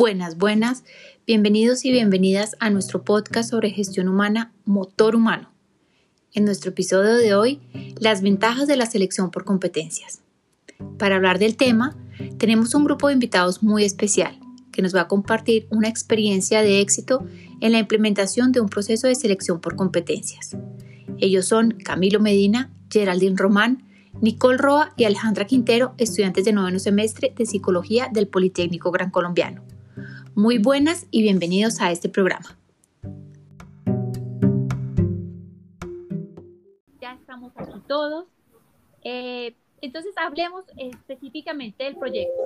Buenas, buenas. Bienvenidos y bienvenidas a nuestro podcast sobre gestión humana, motor humano. En nuestro episodio de hoy, las ventajas de la selección por competencias. Para hablar del tema, tenemos un grupo de invitados muy especial que nos va a compartir una experiencia de éxito en la implementación de un proceso de selección por competencias. Ellos son Camilo Medina, Geraldine Román, Nicole Roa y Alejandra Quintero, estudiantes de noveno semestre de Psicología del Politécnico Gran Colombiano. Muy buenas y bienvenidos a este programa. Ya estamos aquí todos. Eh, entonces hablemos específicamente del proyecto.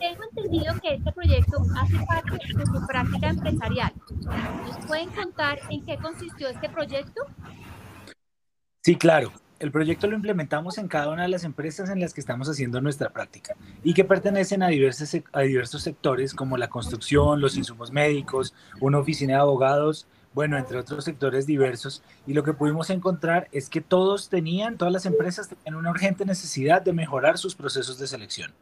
Tengo entendido que este proyecto hace parte de su práctica empresarial. ¿Nos pueden contar en qué consistió este proyecto? Sí, claro el proyecto lo implementamos en cada una de las empresas en las que estamos haciendo nuestra práctica y que pertenecen a diversos, a diversos sectores como la construcción, los insumos médicos, una oficina de abogados, bueno, entre otros sectores diversos. Y lo que pudimos encontrar es que todos tenían, todas las empresas tenían una urgente necesidad de mejorar sus procesos de selección.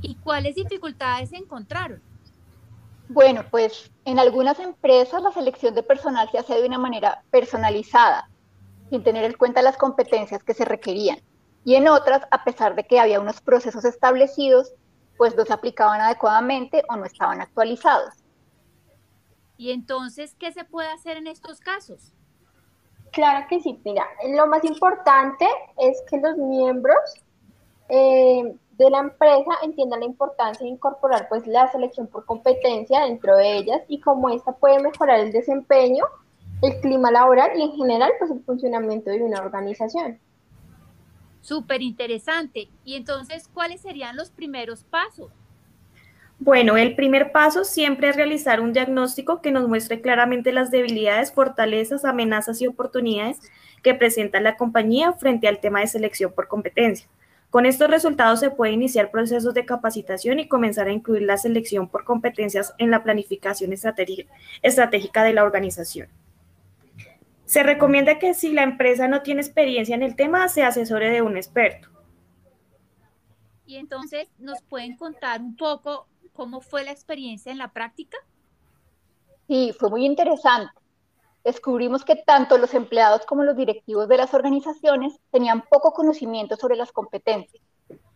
¿Y cuáles dificultades encontraron? Bueno, pues en algunas empresas la selección de personal se hace de una manera personalizada sin tener en cuenta las competencias que se requerían. Y en otras, a pesar de que había unos procesos establecidos, pues no se aplicaban adecuadamente o no estaban actualizados. ¿Y entonces qué se puede hacer en estos casos? Claro que sí, mira, lo más importante es que los miembros eh, de la empresa entiendan la importancia de incorporar pues la selección por competencia dentro de ellas y cómo esta puede mejorar el desempeño el clima laboral y en general pues el funcionamiento de una organización. Súper interesante. Y entonces, ¿cuáles serían los primeros pasos? Bueno, el primer paso siempre es realizar un diagnóstico que nos muestre claramente las debilidades, fortalezas, amenazas y oportunidades que presenta la compañía frente al tema de selección por competencia. Con estos resultados se puede iniciar procesos de capacitación y comenzar a incluir la selección por competencias en la planificación estratégica de la organización. Se recomienda que si la empresa no tiene experiencia en el tema, se asesore de un experto. Y entonces, ¿nos pueden contar un poco cómo fue la experiencia en la práctica? Sí, fue muy interesante. Descubrimos que tanto los empleados como los directivos de las organizaciones tenían poco conocimiento sobre las competencias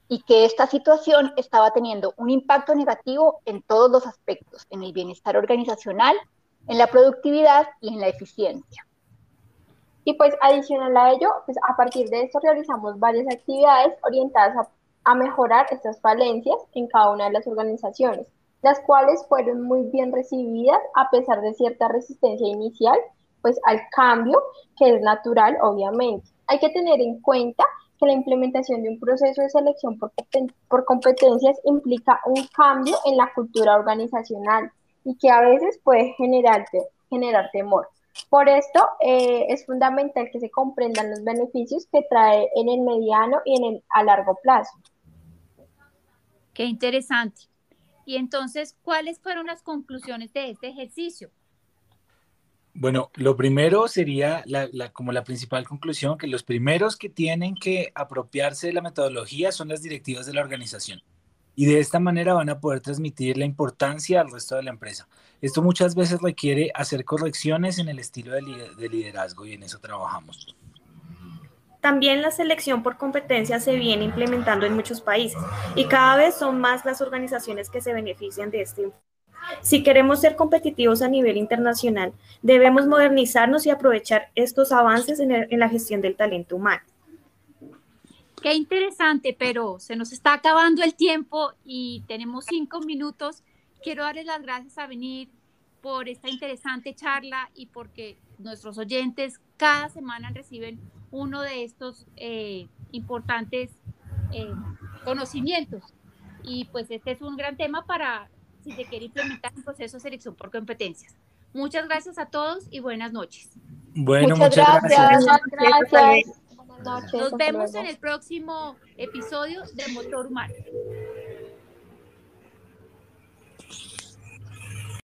y que esta situación estaba teniendo un impacto negativo en todos los aspectos, en el bienestar organizacional, en la productividad y en la eficiencia. Y pues adicional a ello, pues a partir de esto realizamos varias actividades orientadas a, mejorar estas falencias en cada una de las organizaciones, las cuales fueron muy bien recibidas a pesar de cierta resistencia inicial, pues al cambio, que es natural, obviamente. Hay que tener en cuenta que la implementación de un proceso de selección por, competencias implica un cambio en la cultura organizacional y que a veces puede generar temor. Por esto eh, es fundamental que se comprendan los beneficios que trae en el mediano y en el a largo plazo. Qué interesante. Y entonces, ¿cuáles fueron las conclusiones de este ejercicio? Bueno, lo primero sería como la principal conclusión, que los primeros que tienen que apropiarse de la metodología son las directivas de la organización y de esta manera van a poder transmitir la importancia al resto de la empresa. Esto muchas veces requiere hacer correcciones en el estilo de, liderazgo y en eso trabajamos. También la selección por competencia se viene implementando en muchos países y cada vez son más las organizaciones que se benefician de este si queremos ser competitivos a nivel internacional, debemos modernizarnos y aprovechar estos avances en la gestión del talento humano. Qué interesante, pero se nos está acabando el tiempo y tenemos cinco minutos. Quiero darles las gracias a venir por esta interesante charla y porque nuestros oyentes cada semana reciben uno de estos eh, importantes eh, conocimientos. Y pues este es un gran tema para si se quiere implementar un proceso de selección por competencias. Muchas gracias a todos y buenas noches. Bueno, muchas, gracias. Nos vemos en el próximo episodio de Motor Humano.